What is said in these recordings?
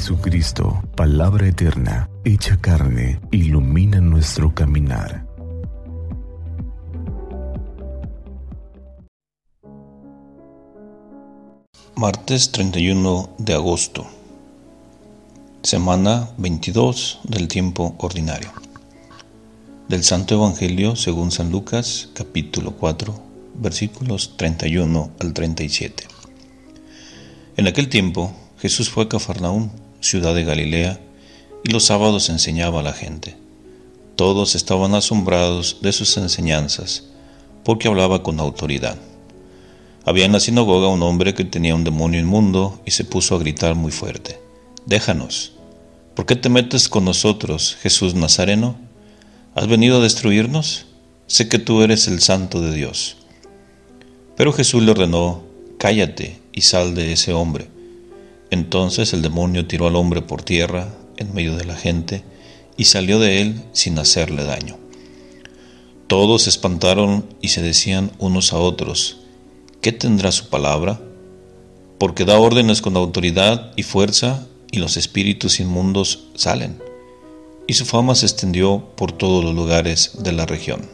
Jesucristo, palabra eterna, hecha carne, ilumina nuestro caminar. Martes 31 de agosto, semana 22 del tiempo ordinario. Del Santo Evangelio según San Lucas, capítulo 4, versículos 31 al 37. En aquel tiempo, Jesús fue a Cafarnaúm, ciudad de Galilea, y los sábados enseñaba a la gente. Todos estaban asombrados de sus enseñanzas, porque hablaba con autoridad. Había en la sinagoga un hombre que tenía un demonio inmundo y se puso a gritar muy fuerte, Déjanos, ¿por qué te metes con nosotros, Jesús Nazareno? ¿Has venido a destruirnos? Sé que tú eres el santo de Dios. Pero Jesús le ordenó, Cállate y sal de ese hombre. Entonces el demonio tiró al hombre por tierra, en medio de la gente, y salió de él sin hacerle daño. Todos se espantaron y se decían unos a otros, ¿qué tendrá su palabra? Porque da órdenes con autoridad y fuerza, y los espíritus inmundos salen. Y su fama se extendió por todos los lugares de la región.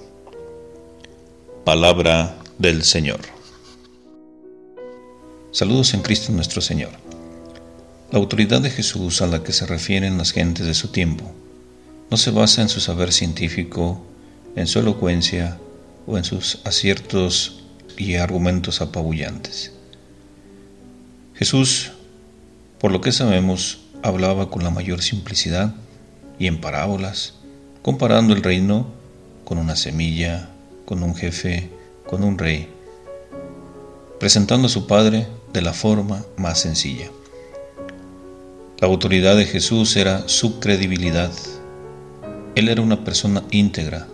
Palabra del Señor. Saludos en Cristo nuestro Señor. La autoridad de Jesús a la que se refieren las gentes de su tiempo no se basa en su saber científico, en su elocuencia o en sus aciertos y argumentos apabullantes. Jesús, por lo que sabemos, hablaba con la mayor simplicidad y en parábolas, comparando el reino con una semilla, con un jefe, con un rey, presentando a su Padre de la forma más sencilla. La autoridad de Jesús era su credibilidad. Él era una persona íntegra,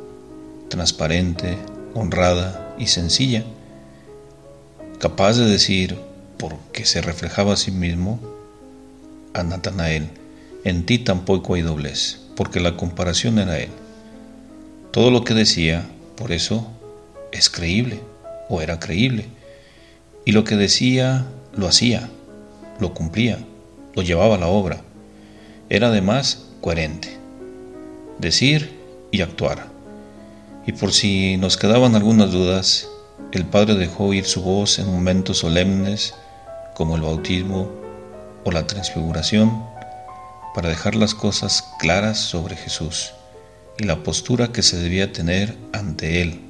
transparente, honrada y sencilla, capaz de decir, porque se reflejaba a sí mismo, a Natanael, en ti tampoco hay doblez, porque la comparación era él. Todo lo que decía, por eso, es creíble o era creíble. Y lo que decía, lo hacía, lo cumplía lo llevaba a la obra. Era además coherente. Decir y actuar. Y por si nos quedaban algunas dudas, el Padre dejó oír su voz en momentos solemnes como el bautismo o la transfiguración para dejar las cosas claras sobre Jesús y la postura que se debía tener ante Él.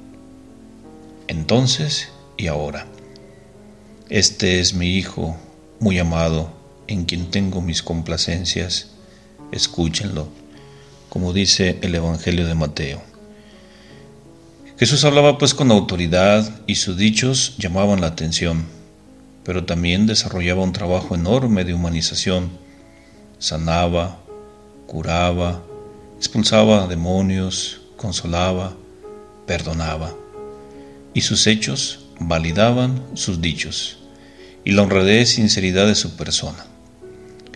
Entonces y ahora. Este es mi Hijo muy amado en quien tengo mis complacencias, escúchenlo, como dice el Evangelio de Mateo. Jesús hablaba pues con autoridad y sus dichos llamaban la atención, pero también desarrollaba un trabajo enorme de humanización. Sanaba, curaba, expulsaba demonios, consolaba, perdonaba, y sus hechos validaban sus dichos y la honradez y sinceridad de su persona.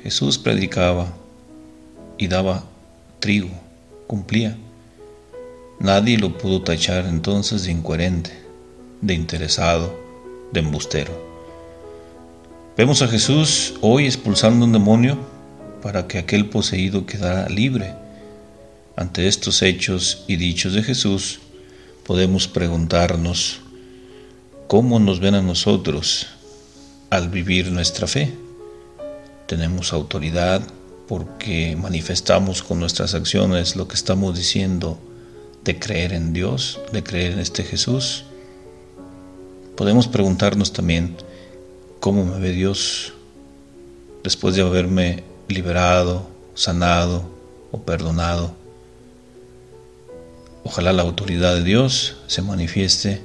Jesús predicaba y daba trigo, cumplía. Nadie lo pudo tachar entonces de incoherente, de interesado, de embustero. Vemos a Jesús hoy expulsando un demonio para que aquel poseído quedara libre. Ante estos hechos y dichos de Jesús, podemos preguntarnos, ¿cómo nos ven a nosotros al vivir nuestra fe? Tenemos autoridad porque manifestamos con nuestras acciones lo que estamos diciendo de creer en Dios, de creer en este Jesús. Podemos preguntarnos también cómo me ve Dios después de haberme liberado, sanado o perdonado. Ojalá la autoridad de Dios se manifieste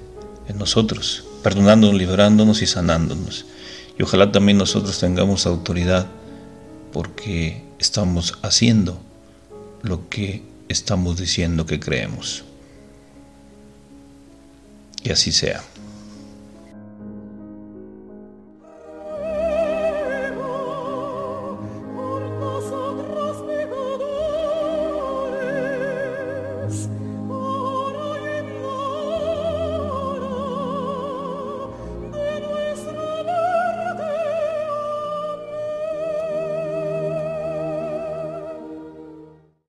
en nosotros, perdonándonos, liberándonos y sanándonos. Y ojalá también nosotros tengamos autoridad porque estamos haciendo lo que estamos diciendo que creemos. Y así sea.